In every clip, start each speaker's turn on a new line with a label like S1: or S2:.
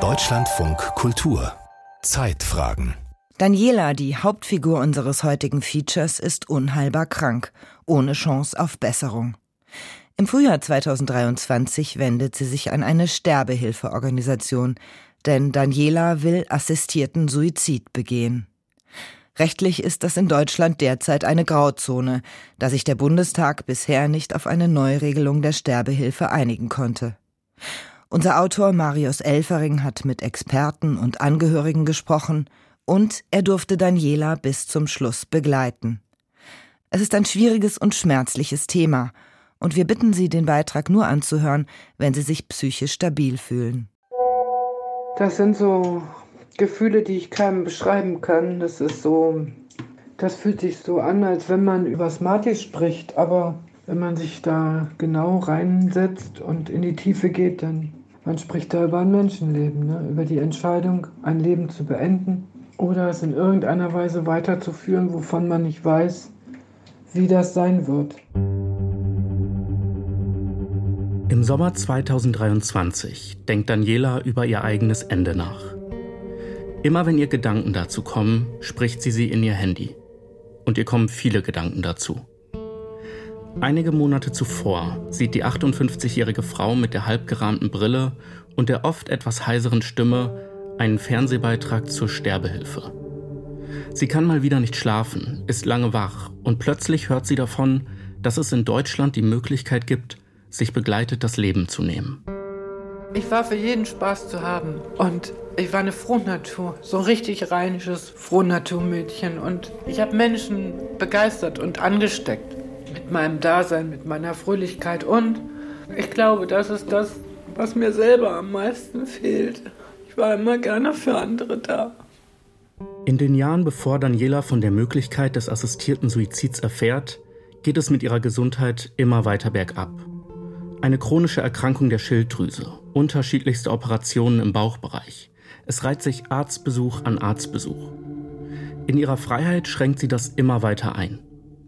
S1: Deutschlandfunk Kultur Zeitfragen
S2: Daniela, die Hauptfigur unseres heutigen Features, ist unheilbar krank, ohne Chance auf Besserung. Im Frühjahr 2023 wendet sie sich an eine Sterbehilfeorganisation, denn Daniela will assistierten Suizid begehen. Rechtlich ist das in Deutschland derzeit eine Grauzone, da sich der Bundestag bisher nicht auf eine Neuregelung der Sterbehilfe einigen konnte. Unser Autor Marius Elfering hat mit Experten und Angehörigen gesprochen und er durfte Daniela bis zum Schluss begleiten. Es ist ein schwieriges und schmerzliches Thema und wir bitten Sie, den Beitrag nur anzuhören, wenn Sie sich psychisch stabil fühlen.
S3: Das sind so Gefühle, die ich keinem beschreiben kann. Das ist so, das fühlt sich so an, als wenn man über Smarties spricht, aber wenn man sich da genau reinsetzt und in die Tiefe geht, dann man spricht da über ein Menschenleben, ne? über die Entscheidung, ein Leben zu beenden oder es in irgendeiner Weise weiterzuführen, wovon man nicht weiß, wie das sein wird.
S4: Im Sommer 2023 denkt Daniela über ihr eigenes Ende nach. Immer wenn ihr Gedanken dazu kommen, spricht sie sie in ihr Handy. Und ihr kommen viele Gedanken dazu. Einige Monate zuvor sieht die 58-jährige Frau mit der halbgerahmten Brille und der oft etwas heiseren Stimme einen Fernsehbeitrag zur Sterbehilfe. Sie kann mal wieder nicht schlafen, ist lange wach und plötzlich hört sie davon, dass es in Deutschland die Möglichkeit gibt, sich begleitet das Leben zu nehmen.
S3: Ich war für jeden Spaß zu haben und ich war eine Frohnatur, so ein richtig rheinisches Frohnaturmädchen und ich habe Menschen begeistert und angesteckt mit meinem Dasein, mit meiner Fröhlichkeit und ich glaube, das ist das, was mir selber am meisten fehlt. Ich war immer gerne für andere da.
S4: In den Jahren, bevor Daniela von der Möglichkeit des assistierten Suizids erfährt, geht es mit ihrer Gesundheit immer weiter bergab. Eine chronische Erkrankung der Schilddrüse, unterschiedlichste Operationen im Bauchbereich, es reiht sich Arztbesuch an Arztbesuch. In ihrer Freiheit schränkt sie das immer weiter ein.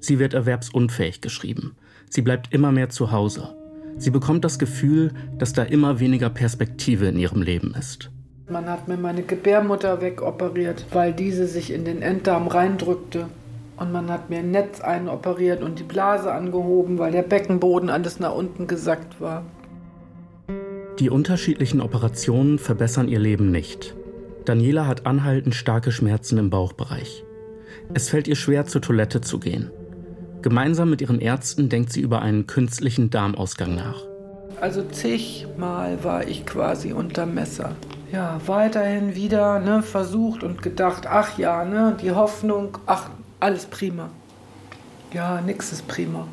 S4: Sie wird erwerbsunfähig geschrieben. Sie bleibt immer mehr zu Hause. Sie bekommt das Gefühl, dass da immer weniger Perspektive in ihrem Leben ist.
S3: Man hat mir meine Gebärmutter wegoperiert, weil diese sich in den Enddarm reindrückte. Und man hat mir ein Netz einoperiert und die Blase angehoben, weil der Beckenboden alles nach unten gesackt war.
S4: Die unterschiedlichen Operationen verbessern ihr Leben nicht. Daniela hat anhaltend starke Schmerzen im Bauchbereich. Es fällt ihr schwer, zur Toilette zu gehen. Gemeinsam mit ihren Ärzten denkt sie über einen künstlichen Darmausgang nach.
S3: Also zigmal war ich quasi unter Messer. Ja, weiterhin wieder ne, versucht und gedacht, ach ja, ne, die Hoffnung, ach, alles prima. Ja, nix ist prima.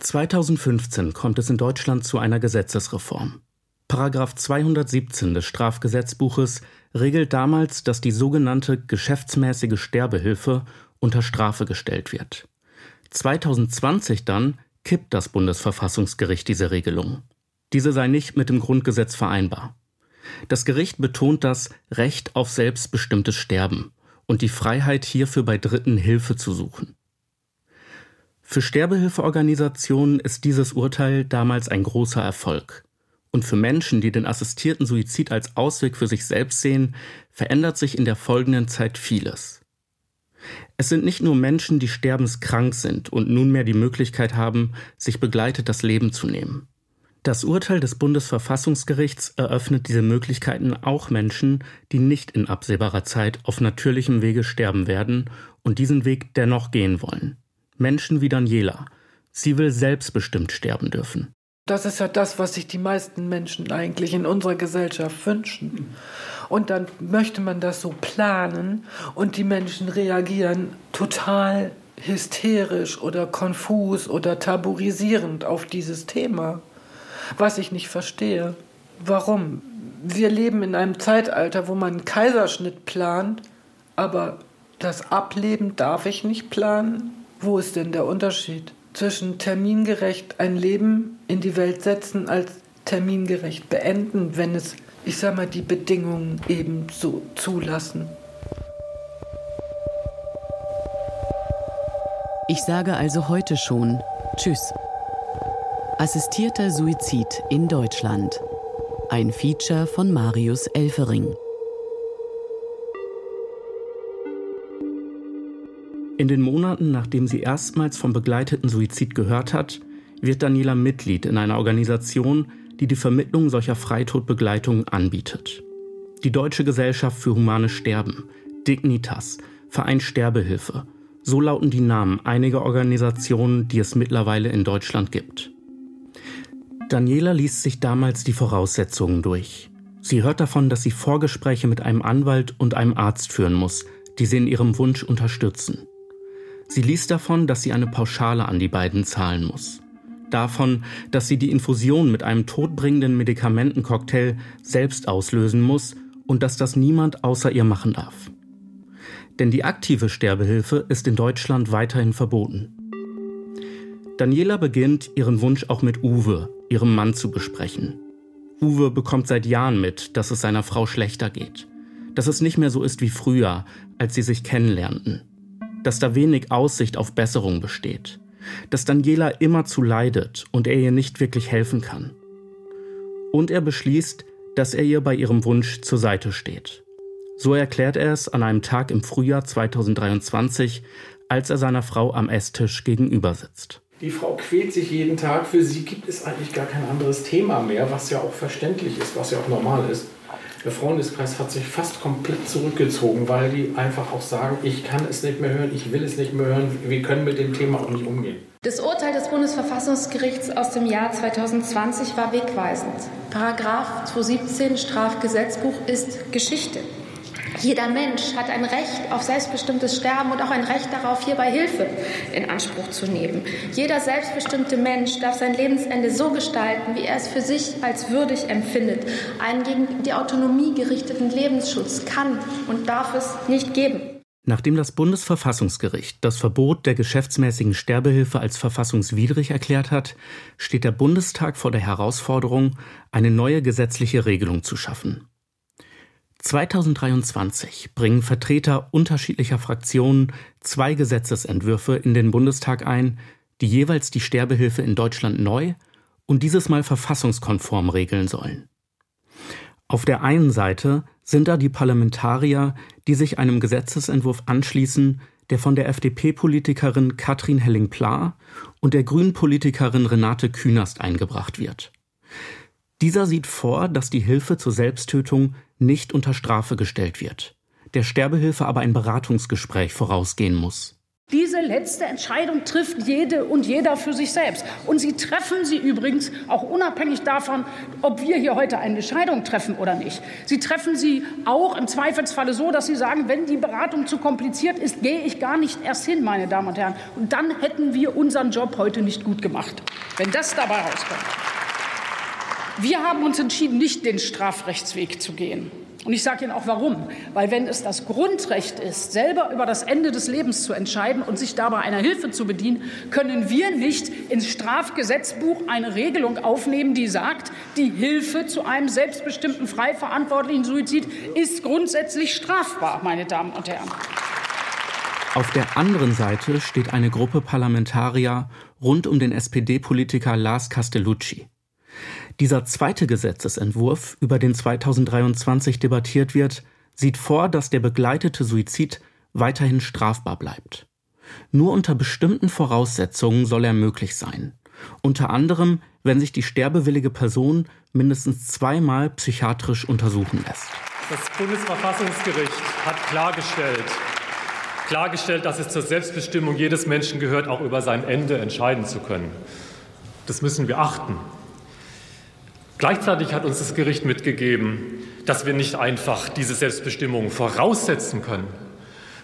S4: 2015 kommt es in Deutschland zu einer Gesetzesreform. Paragraph 217 des Strafgesetzbuches regelt damals, dass die sogenannte geschäftsmäßige Sterbehilfe unter Strafe gestellt wird. 2020 dann kippt das Bundesverfassungsgericht diese Regelung. Diese sei nicht mit dem Grundgesetz vereinbar. Das Gericht betont das Recht auf selbstbestimmtes Sterben und die Freiheit hierfür bei Dritten Hilfe zu suchen. Für Sterbehilfeorganisationen ist dieses Urteil damals ein großer Erfolg. Und für Menschen, die den assistierten Suizid als Ausweg für sich selbst sehen, verändert sich in der folgenden Zeit vieles. Es sind nicht nur Menschen, die sterbenskrank sind und nunmehr die Möglichkeit haben, sich begleitet das Leben zu nehmen. Das Urteil des Bundesverfassungsgerichts eröffnet diese Möglichkeiten auch Menschen, die nicht in absehbarer Zeit auf natürlichem Wege sterben werden und diesen Weg dennoch gehen wollen. Menschen wie Daniela. Sie will selbstbestimmt sterben dürfen.
S3: Das ist ja das, was sich die meisten Menschen eigentlich in unserer Gesellschaft wünschen. Und dann möchte man das so planen und die Menschen reagieren total hysterisch oder konfus oder tabuisierend auf dieses Thema, was ich nicht verstehe. Warum? Wir leben in einem Zeitalter, wo man einen Kaiserschnitt plant, aber das Ableben darf ich nicht planen. Wo ist denn der Unterschied zwischen termingerecht ein Leben in die Welt setzen als termingerecht beenden, wenn es, ich sag mal, die Bedingungen eben so zulassen?
S5: Ich sage also heute schon Tschüss. Assistierter Suizid in Deutschland. Ein Feature von Marius Elfering.
S4: In den Monaten, nachdem sie erstmals vom begleiteten Suizid gehört hat, wird Daniela Mitglied in einer Organisation, die die Vermittlung solcher Freitodbegleitungen anbietet. Die Deutsche Gesellschaft für Humane Sterben, Dignitas, Verein Sterbehilfe, so lauten die Namen einiger Organisationen, die es mittlerweile in Deutschland gibt. Daniela liest sich damals die Voraussetzungen durch. Sie hört davon, dass sie Vorgespräche mit einem Anwalt und einem Arzt führen muss, die sie in ihrem Wunsch unterstützen. Sie liest davon, dass sie eine Pauschale an die beiden zahlen muss. Davon, dass sie die Infusion mit einem todbringenden Medikamentencocktail selbst auslösen muss und dass das niemand außer ihr machen darf. Denn die aktive Sterbehilfe ist in Deutschland weiterhin verboten. Daniela beginnt, ihren Wunsch auch mit Uwe, ihrem Mann, zu besprechen. Uwe bekommt seit Jahren mit, dass es seiner Frau schlechter geht. Dass es nicht mehr so ist wie früher, als sie sich kennenlernten. Dass da wenig Aussicht auf Besserung besteht. Dass Daniela immerzu leidet und er ihr nicht wirklich helfen kann. Und er beschließt, dass er ihr bei ihrem Wunsch zur Seite steht. So erklärt er es an einem Tag im Frühjahr 2023, als er seiner Frau am Esstisch gegenüber sitzt.
S6: Die Frau quält sich jeden Tag. Für sie gibt es eigentlich gar kein anderes Thema mehr, was ja auch verständlich ist, was ja auch normal ist. Der Freundeskreis hat sich fast komplett zurückgezogen, weil die einfach auch sagen, ich kann es nicht mehr hören, ich will es nicht mehr hören, wir können mit dem Thema auch nicht umgehen.
S7: Das Urteil des Bundesverfassungsgerichts aus dem Jahr 2020 war wegweisend. Paragraph 217 Strafgesetzbuch ist Geschichte. Jeder Mensch hat ein Recht auf selbstbestimmtes Sterben und auch ein Recht darauf, hierbei Hilfe in Anspruch zu nehmen. Jeder selbstbestimmte Mensch darf sein Lebensende so gestalten, wie er es für sich als würdig empfindet. Einen gegen die Autonomie gerichteten Lebensschutz kann und darf es nicht geben.
S4: Nachdem das Bundesverfassungsgericht das Verbot der geschäftsmäßigen Sterbehilfe als verfassungswidrig erklärt hat, steht der Bundestag vor der Herausforderung, eine neue gesetzliche Regelung zu schaffen. 2023 bringen Vertreter unterschiedlicher Fraktionen zwei Gesetzesentwürfe in den Bundestag ein, die jeweils die Sterbehilfe in Deutschland neu und dieses Mal verfassungskonform regeln sollen. Auf der einen Seite sind da die Parlamentarier, die sich einem Gesetzesentwurf anschließen, der von der FDP-Politikerin Katrin Helling-Pla und der Grünen-Politikerin Renate Künast eingebracht wird. Dieser sieht vor, dass die Hilfe zur Selbsttötung nicht unter Strafe gestellt wird, der Sterbehilfe aber ein Beratungsgespräch vorausgehen muss.
S8: Diese letzte Entscheidung trifft jede und jeder für sich selbst. Und Sie treffen sie übrigens auch unabhängig davon, ob wir hier heute eine Entscheidung treffen oder nicht. Sie treffen sie auch im Zweifelsfalle so, dass Sie sagen, wenn die Beratung zu kompliziert ist, gehe ich gar nicht erst hin, meine Damen und Herren. Und dann hätten wir unseren Job heute nicht gut gemacht, wenn das dabei rauskommt. Wir haben uns entschieden, nicht den Strafrechtsweg zu gehen. Und ich sage Ihnen auch warum. Weil wenn es das Grundrecht ist, selber über das Ende des Lebens zu entscheiden und sich dabei einer Hilfe zu bedienen, können wir nicht ins Strafgesetzbuch eine Regelung aufnehmen, die sagt, die Hilfe zu einem selbstbestimmten, frei verantwortlichen Suizid ist grundsätzlich strafbar, meine Damen und Herren.
S4: Auf der anderen Seite steht eine Gruppe Parlamentarier rund um den SPD-Politiker Lars Castellucci. Dieser zweite Gesetzesentwurf, über den 2023 debattiert wird, sieht vor, dass der begleitete Suizid weiterhin strafbar bleibt. Nur unter bestimmten Voraussetzungen soll er möglich sein. Unter anderem, wenn sich die sterbewillige Person mindestens zweimal psychiatrisch untersuchen lässt.
S9: Das Bundesverfassungsgericht hat klargestellt, klargestellt, dass es zur Selbstbestimmung jedes Menschen gehört, auch über sein Ende entscheiden zu können. Das müssen wir achten. Gleichzeitig hat uns das Gericht mitgegeben, dass wir nicht einfach diese Selbstbestimmung voraussetzen können,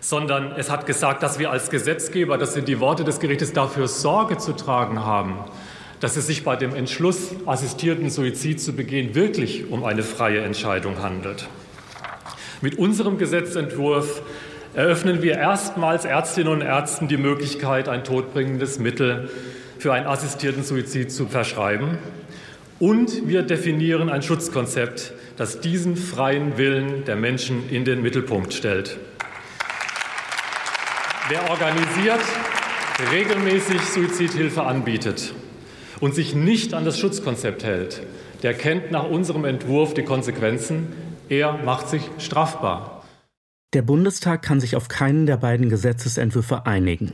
S9: sondern es hat gesagt, dass wir als Gesetzgeber, das sind die Worte des Gerichtes, dafür Sorge zu tragen haben, dass es sich bei dem Entschluss, assistierten Suizid zu begehen, wirklich um eine freie Entscheidung handelt. Mit unserem Gesetzentwurf eröffnen wir erstmals Ärztinnen und Ärzten die Möglichkeit, ein todbringendes Mittel für einen assistierten Suizid zu verschreiben. Und wir definieren ein Schutzkonzept, das diesen freien Willen der Menschen in den Mittelpunkt stellt. Wer organisiert, regelmäßig Suizidhilfe anbietet und sich nicht an das Schutzkonzept hält, der kennt nach unserem Entwurf die Konsequenzen. Er macht sich strafbar.
S4: Der Bundestag kann sich auf keinen der beiden Gesetzesentwürfe einigen.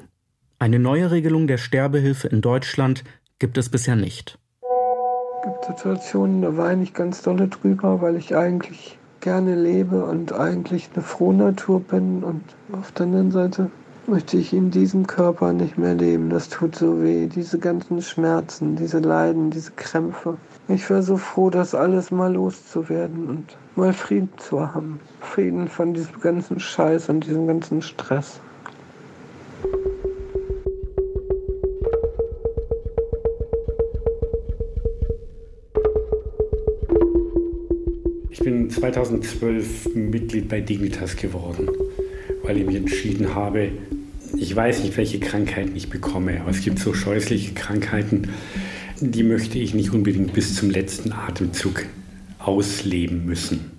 S4: Eine neue Regelung der Sterbehilfe in Deutschland gibt es bisher nicht.
S10: Gibt Situationen, da weine ich ganz dolle drüber, weil ich eigentlich gerne lebe und eigentlich eine Frohnatur bin. Und auf der anderen Seite möchte ich in diesem Körper nicht mehr leben. Das tut so weh. Diese ganzen Schmerzen, diese Leiden, diese Krämpfe. Ich wäre so froh, das alles mal loszuwerden und mal Frieden zu haben. Frieden von diesem ganzen Scheiß und diesem ganzen Stress.
S11: 2012 Mitglied bei Dignitas geworden, weil ich mich entschieden habe, ich weiß nicht, welche Krankheiten ich bekomme, aber es gibt so scheußliche Krankheiten, die möchte ich nicht unbedingt bis zum letzten Atemzug ausleben müssen.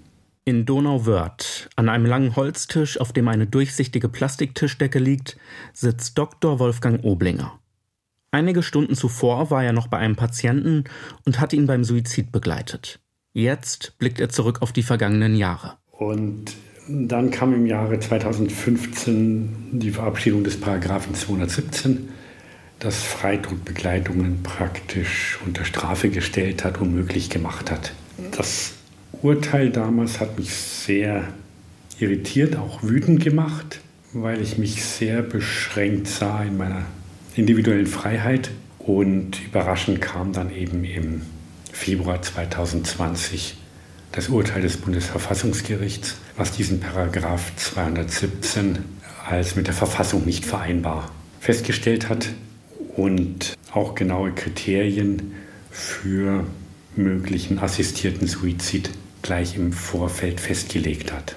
S4: In Donauwörth, an einem langen Holztisch, auf dem eine durchsichtige Plastiktischdecke liegt, sitzt Dr. Wolfgang Oblinger. Einige Stunden zuvor war er noch bei einem Patienten und hatte ihn beim Suizid begleitet. Jetzt blickt er zurück auf die vergangenen Jahre.
S11: Und dann kam im Jahre 2015 die Verabschiedung des Paragraphen 217, das Freitodbegleitungen praktisch unter Strafe gestellt hat, unmöglich gemacht hat. Das Urteil damals hat mich sehr irritiert, auch wütend gemacht, weil ich mich sehr beschränkt sah in meiner individuellen Freiheit. Und überraschend kam dann eben im Februar 2020 das Urteil des Bundesverfassungsgerichts, was diesen Paragraph 217 als mit der Verfassung nicht vereinbar festgestellt hat und auch genaue Kriterien für möglichen assistierten Suizid gleich im Vorfeld festgelegt hat.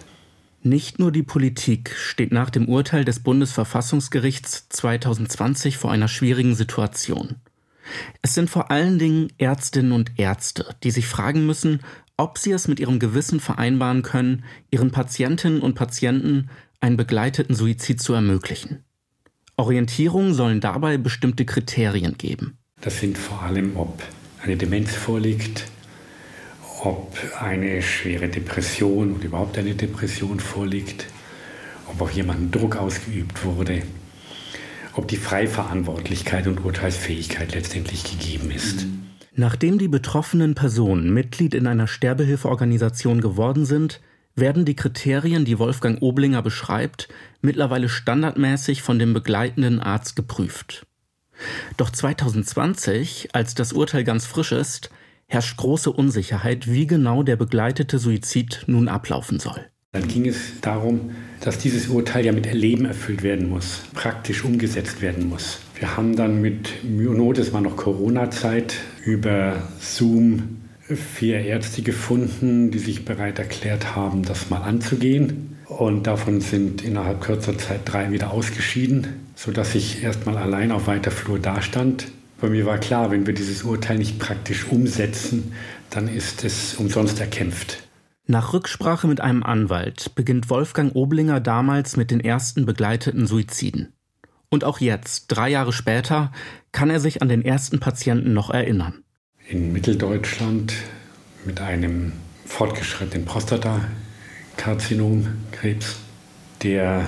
S4: Nicht nur die Politik steht nach dem Urteil des Bundesverfassungsgerichts 2020 vor einer schwierigen Situation. Es sind vor allen Dingen Ärztinnen und Ärzte, die sich fragen müssen, ob sie es mit ihrem Gewissen vereinbaren können, ihren Patientinnen und Patienten einen begleiteten Suizid zu ermöglichen. Orientierung sollen dabei bestimmte Kriterien geben.
S11: Das sind vor allem, ob eine Demenz vorliegt, ob eine schwere Depression oder überhaupt eine Depression vorliegt, ob auf jemanden Druck ausgeübt wurde, ob die Freiverantwortlichkeit und Urteilsfähigkeit letztendlich gegeben ist.
S4: Nachdem die betroffenen Personen Mitglied in einer Sterbehilfeorganisation geworden sind, werden die Kriterien, die Wolfgang Oblinger beschreibt, mittlerweile standardmäßig von dem begleitenden Arzt geprüft. Doch 2020, als das Urteil ganz frisch ist, herrscht große Unsicherheit, wie genau der begleitete Suizid nun ablaufen soll.
S11: Dann ging es darum, dass dieses Urteil ja mit Erleben erfüllt werden muss, praktisch umgesetzt werden muss. Wir haben dann mit Myonot, es war noch Corona-Zeit, über Zoom vier Ärzte gefunden, die sich bereit erklärt haben, das mal anzugehen. Und davon sind innerhalb kürzer Zeit drei wieder ausgeschieden, sodass ich erstmal allein auf weiter Flur dastand. Bei mir war klar, wenn wir dieses Urteil nicht praktisch umsetzen, dann ist es umsonst erkämpft.
S4: Nach Rücksprache mit einem Anwalt beginnt Wolfgang Oblinger damals mit den ersten begleiteten Suiziden. Und auch jetzt, drei Jahre später, kann er sich an den ersten Patienten noch erinnern
S11: in Mitteldeutschland mit einem fortgeschrittenen Prostatakarzinomkrebs, der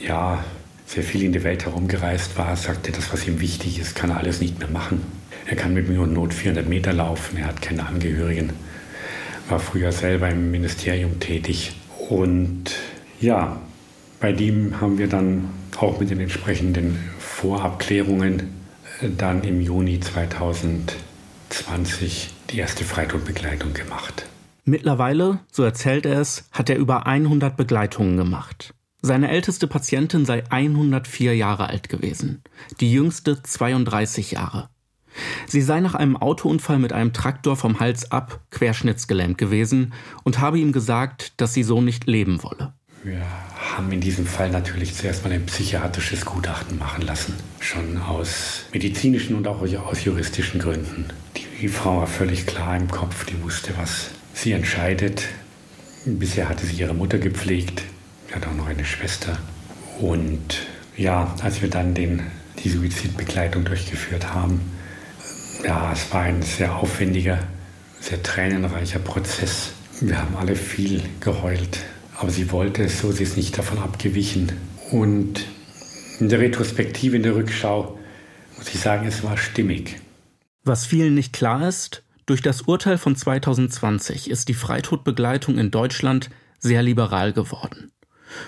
S11: ja sehr viel in der Welt herumgereist war, sagte, das, was ihm wichtig ist, kann er alles nicht mehr machen. Er kann mit mir und Not 400 Meter laufen, er hat keine Angehörigen, war früher selber im Ministerium tätig. Und ja, bei dem haben wir dann auch mit den entsprechenden Vorabklärungen dann im Juni 2000 20 die erste Freitodbegleitung gemacht.
S4: Mittlerweile, so erzählt er es, hat er über 100 Begleitungen gemacht. Seine älteste Patientin sei 104 Jahre alt gewesen, die jüngste 32 Jahre. Sie sei nach einem Autounfall mit einem Traktor vom Hals ab querschnittsgelähmt gewesen und habe ihm gesagt, dass sie so nicht leben wolle.
S11: Wir haben in diesem Fall natürlich zuerst mal ein psychiatrisches Gutachten machen lassen, schon aus medizinischen und auch aus juristischen Gründen. Die Frau war völlig klar im Kopf, die wusste, was sie entscheidet. Bisher hatte sie ihre Mutter gepflegt, sie hat auch noch eine Schwester. Und ja, als wir dann den, die Suizidbegleitung durchgeführt haben, Ja, es war ein sehr aufwendiger, sehr tränenreicher Prozess. Wir haben alle viel geheult, aber sie wollte es so, sie ist nicht davon abgewichen. Und in der Retrospektive, in der Rückschau, muss ich sagen, es war stimmig.
S4: Was vielen nicht klar ist, durch das Urteil von 2020 ist die Freitodbegleitung in Deutschland sehr liberal geworden.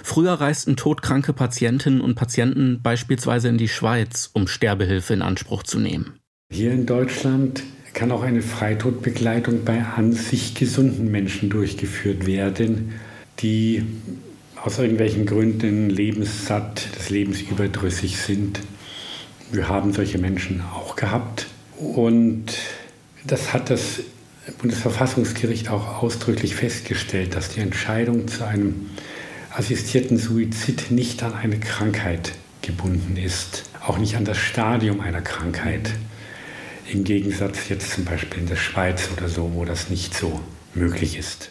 S4: Früher reisten todkranke Patientinnen und Patienten beispielsweise in die Schweiz, um Sterbehilfe in Anspruch zu nehmen.
S11: Hier in Deutschland kann auch eine Freitodbegleitung bei an sich gesunden Menschen durchgeführt werden, die aus irgendwelchen Gründen lebenssatt, des Lebens überdrüssig sind. Wir haben solche Menschen auch gehabt. Und das hat das Bundesverfassungsgericht auch ausdrücklich festgestellt, dass die Entscheidung zu einem assistierten Suizid nicht an eine Krankheit gebunden ist, auch nicht an das Stadium einer Krankheit. Im Gegensatz jetzt zum Beispiel in der Schweiz oder so, wo das nicht so möglich ist.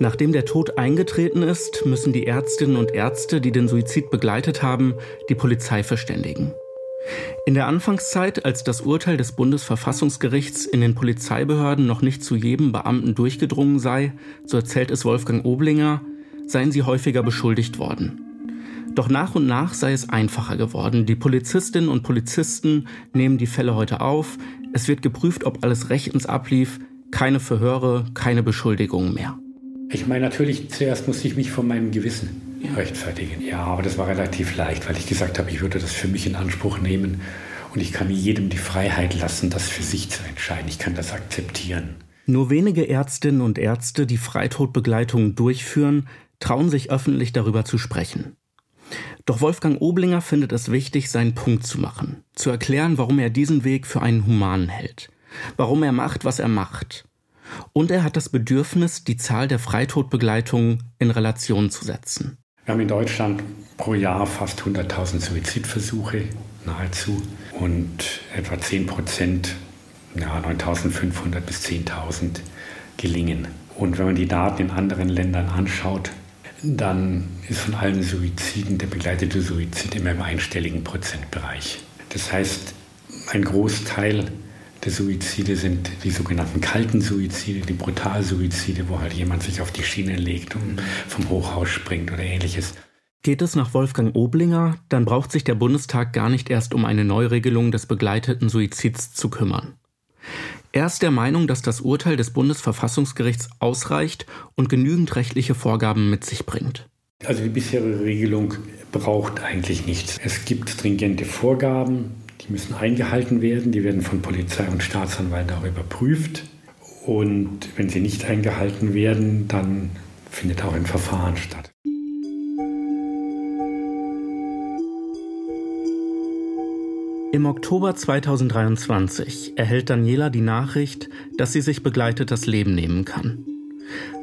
S4: Nachdem der Tod eingetreten ist, müssen die Ärztinnen und Ärzte, die den Suizid begleitet haben, die Polizei verständigen. In der Anfangszeit, als das Urteil des Bundesverfassungsgerichts in den Polizeibehörden noch nicht zu jedem Beamten durchgedrungen sei, so erzählt es Wolfgang Oblinger, seien sie häufiger beschuldigt worden. Doch nach und nach sei es einfacher geworden. Die Polizistinnen und Polizisten nehmen die Fälle heute auf. Es wird geprüft, ob alles rechtens ablief. Keine Verhöre, keine Beschuldigungen mehr.
S11: Ich meine, natürlich, zuerst musste ich mich von meinem Gewissen rechtfertigen. Ja, aber das war relativ leicht, weil ich gesagt habe, ich würde das für mich in Anspruch nehmen und ich kann jedem die Freiheit lassen, das für sich zu entscheiden. Ich kann das akzeptieren.
S4: Nur wenige Ärztinnen und Ärzte, die Freitodbegleitungen durchführen, trauen sich öffentlich darüber zu sprechen. Doch Wolfgang Oblinger findet es wichtig, seinen Punkt zu machen, zu erklären, warum er diesen Weg für einen humanen hält, warum er macht, was er macht. Und er hat das Bedürfnis, die Zahl der Freitodbegleitungen in Relation zu setzen.
S11: Wir haben in Deutschland pro Jahr fast 100.000 Suizidversuche, nahezu, und etwa 10 Prozent, ja, 9.500 bis 10.000 gelingen. Und wenn man die Daten in anderen Ländern anschaut, dann ist von allen Suiziden der begleitete Suizid immer im einstelligen Prozentbereich. Das heißt, ein Großteil der Suizide sind die sogenannten kalten Suizide, die Brutalsuizide, wo halt jemand sich auf die Schiene legt und vom Hochhaus springt oder ähnliches.
S4: Geht es nach Wolfgang Oblinger, dann braucht sich der Bundestag gar nicht erst um eine Neuregelung des begleiteten Suizids zu kümmern. Er ist der Meinung, dass das Urteil des Bundesverfassungsgerichts ausreicht und genügend rechtliche Vorgaben mit sich bringt.
S11: Also die bisherige Regelung braucht eigentlich nichts. Es gibt stringente Vorgaben, die müssen eingehalten werden, die werden von Polizei und Staatsanwalt auch überprüft. Und wenn sie nicht eingehalten werden, dann findet auch ein Verfahren statt.
S4: Im Oktober 2023 erhält Daniela die Nachricht, dass sie sich begleitet das Leben nehmen kann.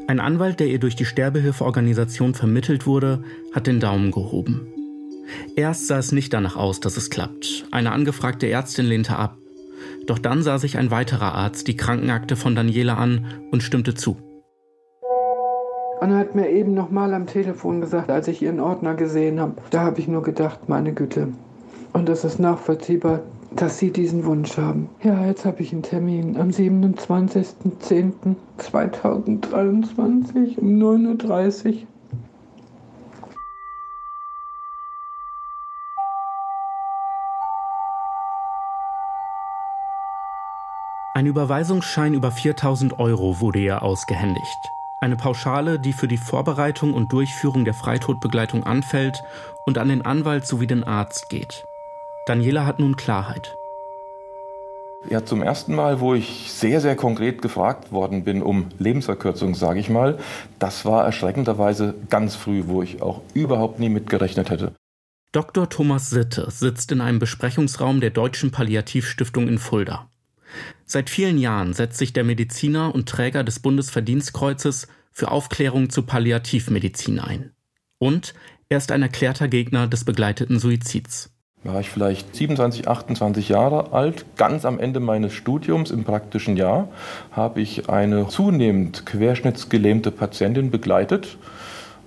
S4: Ein Anwalt, der ihr durch die Sterbehilfeorganisation vermittelt wurde, hat den Daumen gehoben. Erst sah es nicht danach aus, dass es klappt. Eine angefragte Ärztin lehnte ab. Doch dann sah sich ein weiterer Arzt die Krankenakte von Daniela an und stimmte zu.
S10: Er hat mir eben nochmal am Telefon gesagt, als ich ihren Ordner gesehen habe, da habe ich nur gedacht, meine Güte. Und es ist nachvollziehbar, dass Sie diesen Wunsch haben. Ja, jetzt habe ich einen Termin am 27.10.2023 um 9.30 Uhr.
S4: Ein Überweisungsschein über 4000 Euro wurde ihr ausgehändigt. Eine Pauschale, die für die Vorbereitung und Durchführung der Freitodbegleitung anfällt und an den Anwalt sowie den Arzt geht. Daniela hat nun Klarheit.
S12: Ja, zum ersten Mal, wo ich sehr, sehr konkret gefragt worden bin um Lebensverkürzung, sage ich mal, das war erschreckenderweise ganz früh, wo ich auch überhaupt nie mitgerechnet hätte.
S4: Dr. Thomas Sitte sitzt in einem Besprechungsraum der Deutschen Palliativstiftung in Fulda. Seit vielen Jahren setzt sich der Mediziner und Träger des Bundesverdienstkreuzes für Aufklärung zur Palliativmedizin ein. Und er ist ein erklärter Gegner des begleiteten Suizids.
S12: War ich vielleicht 27, 28 Jahre alt, ganz am Ende meines Studiums im praktischen Jahr, habe ich eine zunehmend querschnittsgelähmte Patientin begleitet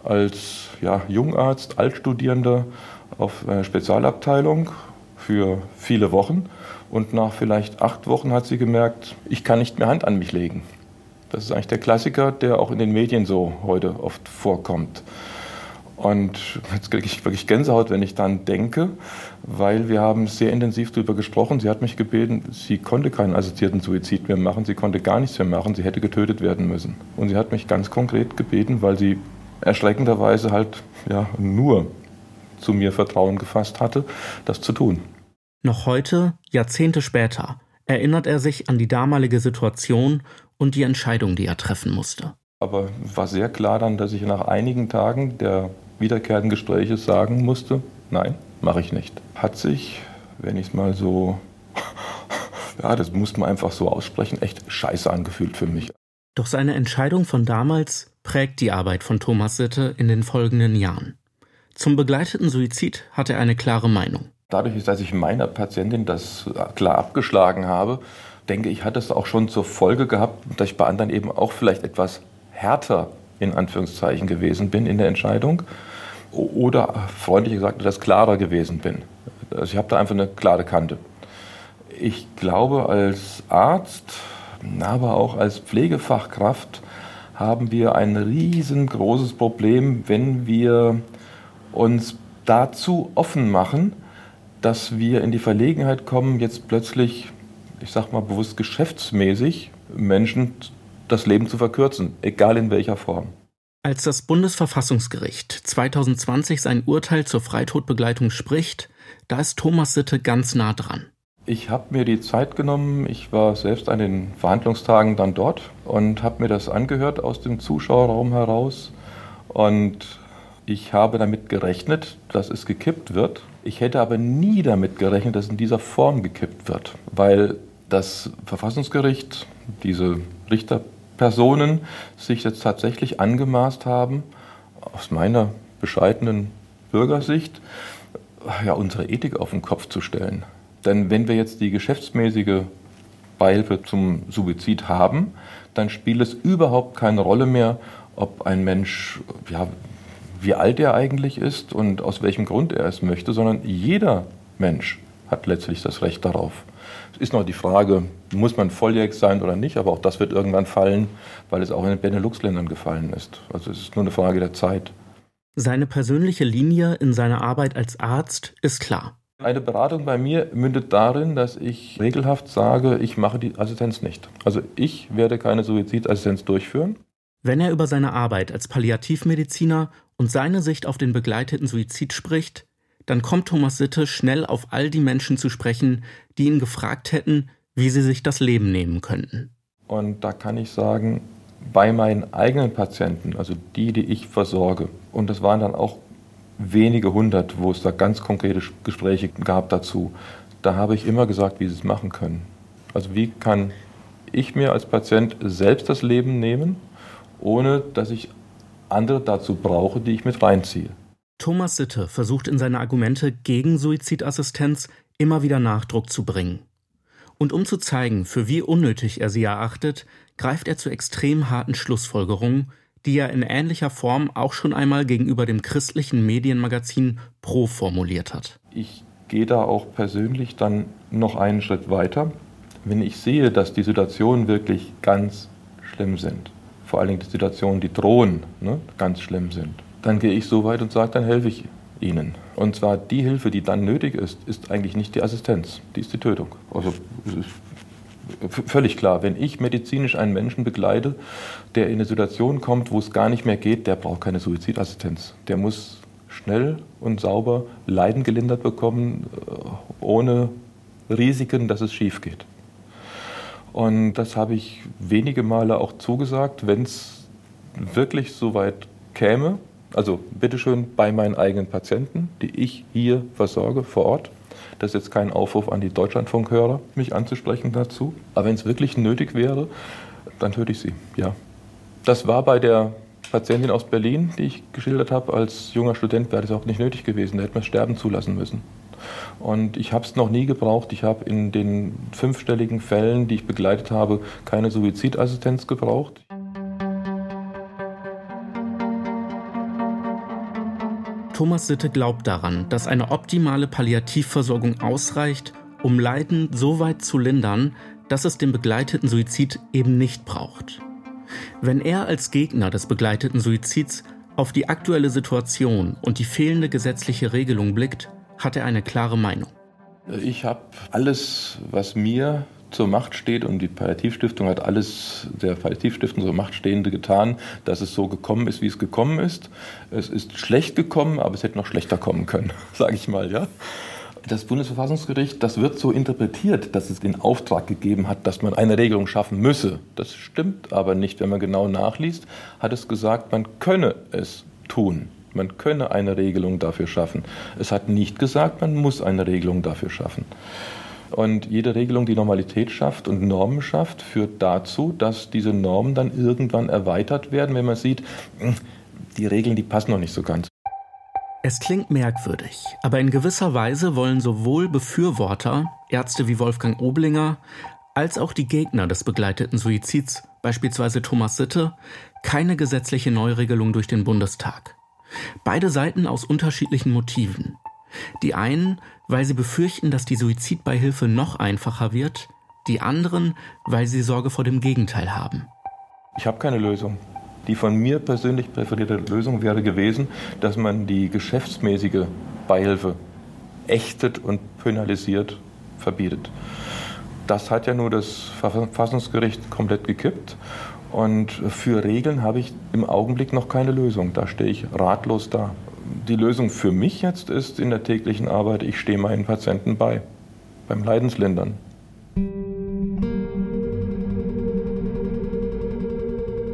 S12: als ja, Jungarzt, Altstudierender auf eine Spezialabteilung für viele Wochen. Und nach vielleicht acht Wochen hat sie gemerkt, ich kann nicht mehr Hand an mich legen. Das ist eigentlich der Klassiker, der auch in den Medien so heute oft vorkommt. Und jetzt kriege ich wirklich Gänsehaut, wenn ich dann denke, weil wir haben sehr intensiv darüber gesprochen. Sie hat mich gebeten, sie konnte keinen assistierten Suizid mehr machen, sie konnte gar nichts mehr machen, sie hätte getötet werden müssen. Und sie hat mich ganz konkret gebeten, weil sie erschreckenderweise halt ja, nur zu mir Vertrauen gefasst hatte, das zu tun.
S4: Noch heute, Jahrzehnte später, erinnert er sich an die damalige Situation und die Entscheidung, die er treffen musste.
S12: Aber war sehr klar dann, dass ich nach einigen Tagen der wiederkehrenden Gespräche sagen musste, nein, mache ich nicht. Hat sich, wenn ich es mal so, ja, das muss man einfach so aussprechen, echt scheiße angefühlt für mich.
S4: Doch seine Entscheidung von damals prägt die Arbeit von Thomas Sitte in den folgenden Jahren. Zum begleiteten Suizid hat er eine klare Meinung.
S12: Dadurch, dass ich meiner Patientin das klar abgeschlagen habe, denke ich, hat es auch schon zur Folge gehabt, dass ich bei anderen eben auch vielleicht etwas härter in Anführungszeichen gewesen bin in der Entscheidung oder freundlich gesagt etwas klarer gewesen bin. Also ich habe da einfach eine klare Kante. Ich glaube, als Arzt, aber auch als Pflegefachkraft haben wir ein riesengroßes Problem, wenn wir uns dazu offen machen, dass wir in die Verlegenheit kommen, jetzt plötzlich, ich sage mal bewusst geschäftsmäßig, Menschen das Leben zu verkürzen, egal in welcher Form.
S4: Als das Bundesverfassungsgericht 2020 sein Urteil zur Freitodbegleitung spricht, da ist Thomas Sitte ganz nah dran.
S12: Ich habe mir die Zeit genommen, ich war selbst an den Verhandlungstagen dann dort und habe mir das angehört aus dem Zuschauerraum heraus und ich habe damit gerechnet, dass es gekippt wird. Ich hätte aber nie damit gerechnet, dass es in dieser Form gekippt wird, weil das Verfassungsgericht, diese Richterpersonen sich jetzt tatsächlich angemaßt haben, aus meiner bescheidenen Bürgersicht, ja, unsere Ethik auf den Kopf zu stellen. Denn wenn wir jetzt die geschäftsmäßige Beihilfe zum Suizid haben, dann spielt es überhaupt keine Rolle mehr, ob ein Mensch ja, wie alt er eigentlich ist und aus welchem Grund er es möchte, sondern jeder Mensch hat letztlich das Recht darauf. Es ist noch die Frage, muss man volljährig sein oder nicht, aber auch das wird irgendwann fallen, weil es auch in den Benelux-Ländern gefallen ist. Also es ist nur eine Frage der Zeit.
S4: Seine persönliche Linie in seiner Arbeit als Arzt ist klar.
S12: Eine Beratung bei mir mündet darin, dass ich regelhaft sage, ich mache die Assistenz nicht. Also ich werde keine Suizidassistenz durchführen.
S4: Wenn er über seine Arbeit als Palliativmediziner und seine Sicht auf den begleiteten Suizid spricht, dann kommt Thomas Sitte schnell auf all die Menschen zu sprechen, die ihn gefragt hätten, wie sie sich das Leben nehmen könnten.
S12: Und da kann ich sagen, bei meinen eigenen Patienten, also die, die ich versorge, und das waren dann auch wenige hundert, wo es da ganz konkrete Gespräche gab dazu, da habe ich immer gesagt, wie sie es machen können. Also wie kann ich mir als Patient selbst das Leben nehmen, ohne dass ich andere dazu brauche, die ich mit reinziehe.
S4: Thomas Sitte versucht in seine Argumente gegen Suizidassistenz immer wieder Nachdruck zu bringen. Und um zu zeigen, für wie unnötig er sie erachtet, greift er zu extrem harten Schlussfolgerungen, die er in ähnlicher Form auch schon einmal gegenüber dem christlichen Medienmagazin Pro formuliert hat.
S12: Ich gehe da auch persönlich dann noch einen Schritt weiter. Wenn ich sehe, dass die Situationen wirklich ganz schlimm sind, vor allen Dingen die Situationen, die drohen, ne, ganz schlimm sind, dann gehe ich so weit und sage, dann helfe ich Ihnen. Und zwar die Hilfe, die dann nötig ist, ist eigentlich nicht die Assistenz, die ist die Tötung. Also völlig klar, wenn ich medizinisch einen Menschen begleite, der in eine Situation kommt, wo es gar nicht mehr geht, der braucht keine Suizidassistenz. Der muss schnell und sauber Leiden gelindert bekommen, äh, ohne Risiken, dass es schief geht. Und das habe ich wenige Male auch zugesagt, wenn es wirklich so weit käme. Also bitteschön bei meinen eigenen Patienten, die ich hier versorge vor Ort. Das ist jetzt kein Aufruf an die Deutschlandfunkhörer, mich anzusprechen dazu. Aber wenn es wirklich nötig wäre, dann töte ich sie, ja. Das war bei der Patientin aus Berlin, die ich geschildert habe, als junger Student wäre das auch nicht nötig gewesen. Da hätte man sterben zulassen müssen. Und ich habe es noch nie gebraucht. Ich habe in den fünfstelligen Fällen, die ich begleitet habe, keine Suizidassistenz gebraucht.
S4: Thomas Sitte glaubt daran, dass eine optimale Palliativversorgung ausreicht, um Leiden so weit zu lindern, dass es den begleiteten Suizid eben nicht braucht. Wenn er als Gegner des begleiteten Suizids auf die aktuelle Situation und die fehlende gesetzliche Regelung blickt, hat er eine klare Meinung.
S12: Ich habe alles, was mir zur Macht steht und die Palliativstiftung hat alles der Palliativstiftung zur Macht Stehende getan, dass es so gekommen ist, wie es gekommen ist. Es ist schlecht gekommen, aber es hätte noch schlechter kommen können, sage ich mal, ja. Das Bundesverfassungsgericht, das wird so interpretiert, dass es den Auftrag gegeben hat, dass man eine Regelung schaffen müsse. Das stimmt aber nicht. Wenn man genau nachliest, hat es gesagt, man könne es tun. Man könne eine Regelung dafür schaffen. Es hat nicht gesagt, man muss eine Regelung dafür schaffen. Und jede Regelung, die Normalität schafft und Normen schafft, führt dazu, dass diese Normen dann irgendwann erweitert werden, wenn man sieht, hm, die Regeln, die passen noch nicht so ganz.
S4: Es klingt merkwürdig, aber in gewisser Weise wollen sowohl Befürworter, Ärzte wie Wolfgang Oblinger, als auch die Gegner des begleiteten Suizids, beispielsweise Thomas Sitte, keine gesetzliche Neuregelung durch den Bundestag. Beide Seiten aus unterschiedlichen Motiven. Die einen, weil sie befürchten, dass die Suizidbeihilfe noch einfacher wird, die anderen, weil sie Sorge vor dem Gegenteil haben.
S12: Ich habe keine Lösung. Die von mir persönlich präferierte Lösung wäre gewesen, dass man die geschäftsmäßige Beihilfe ächtet und penalisiert verbietet. Das hat ja nur das Verfassungsgericht komplett gekippt. Und für Regeln habe ich im Augenblick noch keine Lösung. Da stehe ich ratlos da. Die Lösung für mich jetzt ist in der täglichen Arbeit, ich stehe meinen Patienten bei, beim Leidenslindern.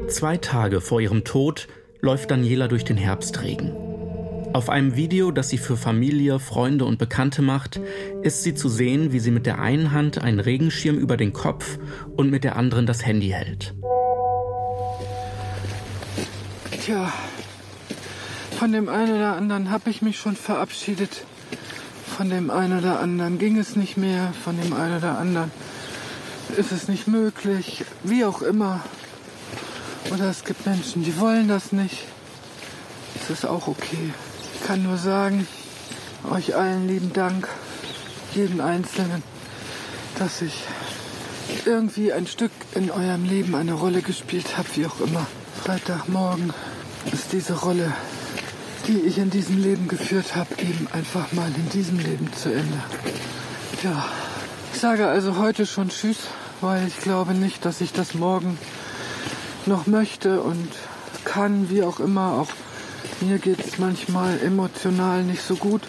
S4: Zwei Tage vor ihrem Tod läuft Daniela durch den Herbstregen. Auf einem Video, das sie für Familie, Freunde und Bekannte macht, ist sie zu sehen, wie sie mit der einen Hand einen Regenschirm über den Kopf und mit der anderen das Handy hält.
S3: Tja, von dem einen oder anderen habe ich mich schon verabschiedet. Von dem einen oder anderen ging es nicht mehr. Von dem einen oder anderen ist es nicht möglich. Wie auch immer. Oder es gibt Menschen, die wollen das nicht. Das ist auch okay. Ich kann nur sagen, euch allen lieben Dank, jeden Einzelnen, dass ich irgendwie ein Stück in eurem Leben eine Rolle gespielt habe, wie auch immer. Freitagmorgen ist diese Rolle, die ich in diesem Leben geführt habe, eben einfach mal in diesem Leben zu Ende. Ja, ich sage also heute schon Tschüss, weil ich glaube nicht, dass ich das morgen noch möchte und kann, wie auch immer. Auch mir geht es manchmal emotional nicht so gut,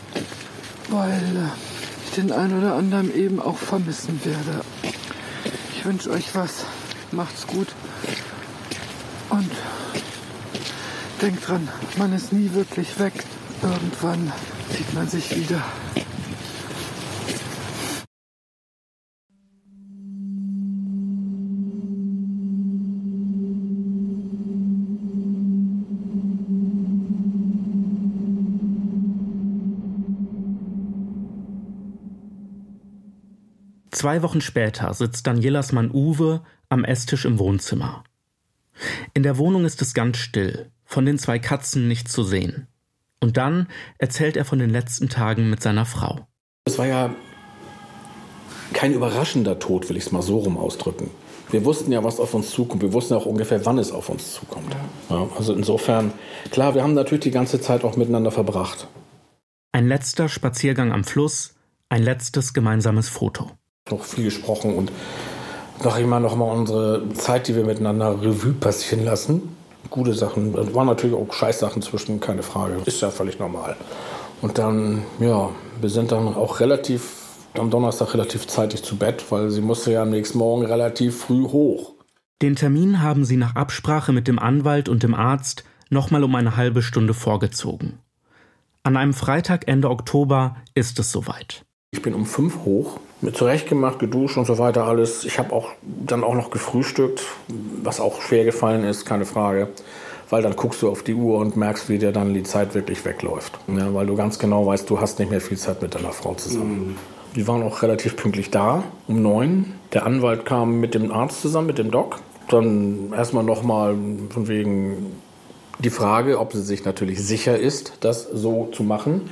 S3: weil äh, ich den einen oder anderen eben auch vermissen werde. Ich wünsche euch was. Macht's gut. Und denkt dran, man ist nie wirklich weg. Irgendwann sieht man sich wieder.
S4: Zwei Wochen später sitzt Danielas Mann Uwe am Esstisch im Wohnzimmer. In der Wohnung ist es ganz still, von den zwei Katzen nichts zu sehen. Und dann erzählt er von den letzten Tagen mit seiner Frau.
S13: Es war ja kein überraschender Tod, will ich es mal so rum ausdrücken. Wir wussten ja, was auf uns zukommt. Wir wussten auch ungefähr, wann es auf uns zukommt. Ja, also insofern, klar, wir haben natürlich die ganze Zeit auch miteinander verbracht.
S4: Ein letzter Spaziergang am Fluss, ein letztes gemeinsames Foto
S13: noch viel gesprochen und ich mal, noch mal unsere Zeit, die wir miteinander Revue passieren lassen. Gute Sachen. Da waren natürlich auch Scheißsachen zwischen, keine Frage. Ist ja völlig normal. Und dann, ja, wir sind dann auch relativ, am Donnerstag relativ zeitig zu Bett, weil sie musste ja am nächsten Morgen relativ früh hoch.
S4: Den Termin haben sie nach Absprache mit dem Anwalt und dem Arzt nochmal um eine halbe Stunde vorgezogen. An einem Freitag Ende Oktober ist es soweit.
S13: Ich bin um fünf hoch, mir zurechtgemacht, geduscht und so weiter alles. Ich habe auch dann auch noch gefrühstückt, was auch schwer gefallen ist, keine Frage. Weil dann guckst du auf die Uhr und merkst, wie dir dann die Zeit wirklich wegläuft. Ja, weil du ganz genau weißt, du hast nicht mehr viel Zeit mit deiner Frau zusammen. Mhm. Die waren auch relativ pünktlich da, um neun. Der Anwalt kam mit dem Arzt zusammen, mit dem Doc. Dann erstmal nochmal von wegen Die Frage, ob sie sich natürlich sicher ist, das so zu machen,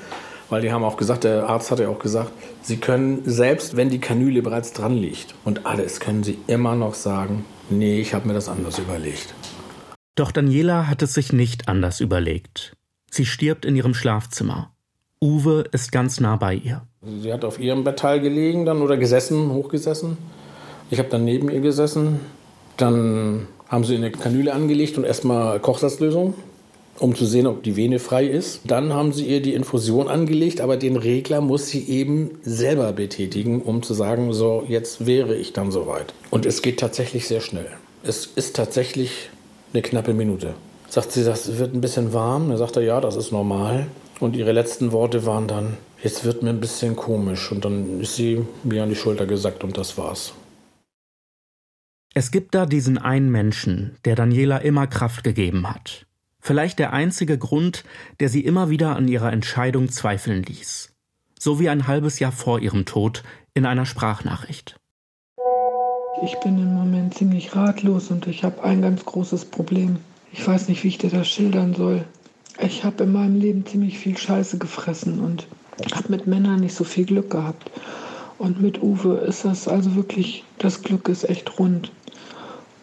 S13: weil die haben auch gesagt, der Arzt hat ja auch gesagt, sie können selbst, wenn die Kanüle bereits dran liegt und alles, können sie immer noch sagen, nee, ich habe mir das anders überlegt.
S4: Doch Daniela hat es sich nicht anders überlegt. Sie stirbt in ihrem Schlafzimmer. Uwe ist ganz nah bei ihr.
S13: Sie hat auf ihrem Betteil gelegen dann oder gesessen, hochgesessen. Ich habe dann neben ihr gesessen. Dann haben sie eine Kanüle angelegt und erstmal Kochsalzlösung, um zu sehen, ob die Vene frei ist. Dann haben sie ihr die Infusion angelegt, aber den Regler muss sie eben selber betätigen, um zu sagen, so, jetzt wäre ich dann soweit. Und es geht tatsächlich sehr schnell. Es ist tatsächlich eine knappe Minute. Sagt sie, das wird ein bisschen warm. Dann sagt er, ja, das ist normal. Und ihre letzten Worte waren dann, jetzt wird mir ein bisschen komisch. Und dann ist sie mir an die Schulter gesackt und das war's.
S4: Es gibt da diesen einen Menschen, der Daniela immer Kraft gegeben hat. Vielleicht der einzige Grund, der sie immer wieder an ihrer Entscheidung zweifeln ließ. So wie ein halbes Jahr vor ihrem Tod in einer Sprachnachricht.
S3: Ich bin im Moment ziemlich ratlos und ich habe ein ganz großes Problem. Ich weiß nicht, wie ich dir das schildern soll. Ich habe in meinem Leben ziemlich viel Scheiße gefressen und habe mit Männern nicht so viel Glück gehabt. Und mit Uwe ist das also wirklich, das Glück ist echt rund.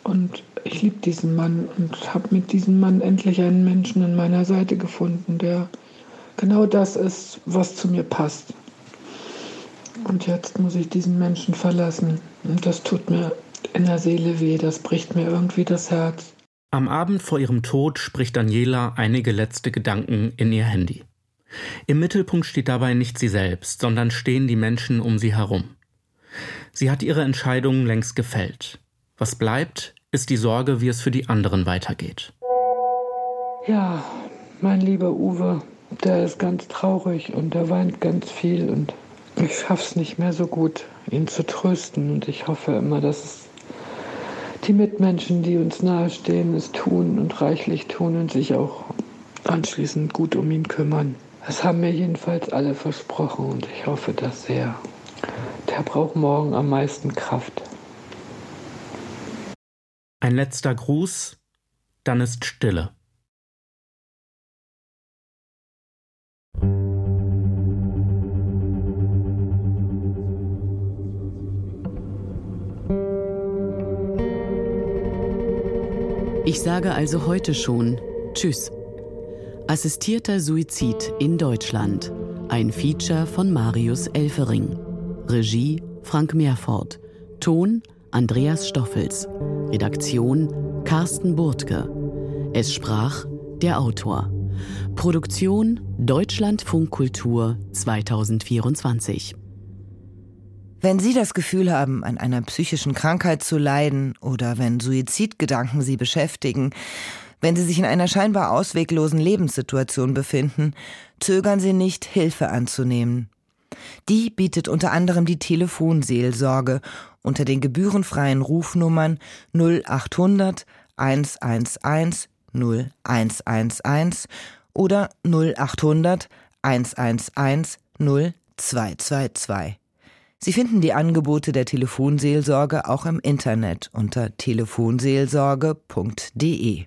S3: Und ich liebe diesen Mann und habe mit diesem Mann endlich einen Menschen an meiner Seite gefunden, der genau das ist, was zu mir passt. Und jetzt muss ich diesen Menschen verlassen. Und das tut mir in der Seele weh, das bricht mir irgendwie das Herz.
S4: Am Abend vor ihrem Tod spricht Daniela einige letzte Gedanken in ihr Handy. Im Mittelpunkt steht dabei nicht sie selbst, sondern stehen die Menschen um sie herum. Sie hat ihre Entscheidung längst gefällt. Was bleibt, ist die Sorge, wie es für die anderen weitergeht.
S3: Ja, mein lieber Uwe, der ist ganz traurig und der weint ganz viel und ich schaff's nicht mehr so gut, ihn zu trösten und ich hoffe immer, dass die Mitmenschen, die uns nahestehen, es tun und reichlich tun und sich auch anschließend gut um ihn kümmern. Das haben mir jedenfalls alle versprochen und ich hoffe das sehr. Der braucht morgen am meisten Kraft.
S4: Ein letzter Gruß, dann ist Stille.
S5: Ich sage also heute schon Tschüss. Assistierter Suizid in Deutschland. Ein Feature von Marius Elfering. Regie Frank Meerfort. Ton Andreas Stoffels. Redaktion Carsten Burtke. Es sprach der Autor. Produktion Deutschlandfunk Kultur 2024.
S2: Wenn Sie das Gefühl haben, an einer psychischen Krankheit zu leiden oder wenn Suizidgedanken Sie beschäftigen, wenn Sie sich in einer scheinbar ausweglosen Lebenssituation befinden, zögern Sie nicht, Hilfe anzunehmen. Die bietet unter anderem die Telefonseelsorge unter den gebührenfreien Rufnummern 0800 111 0111 oder 0800 111 0222. Sie finden die Angebote der Telefonseelsorge auch im Internet unter telefonseelsorge.de.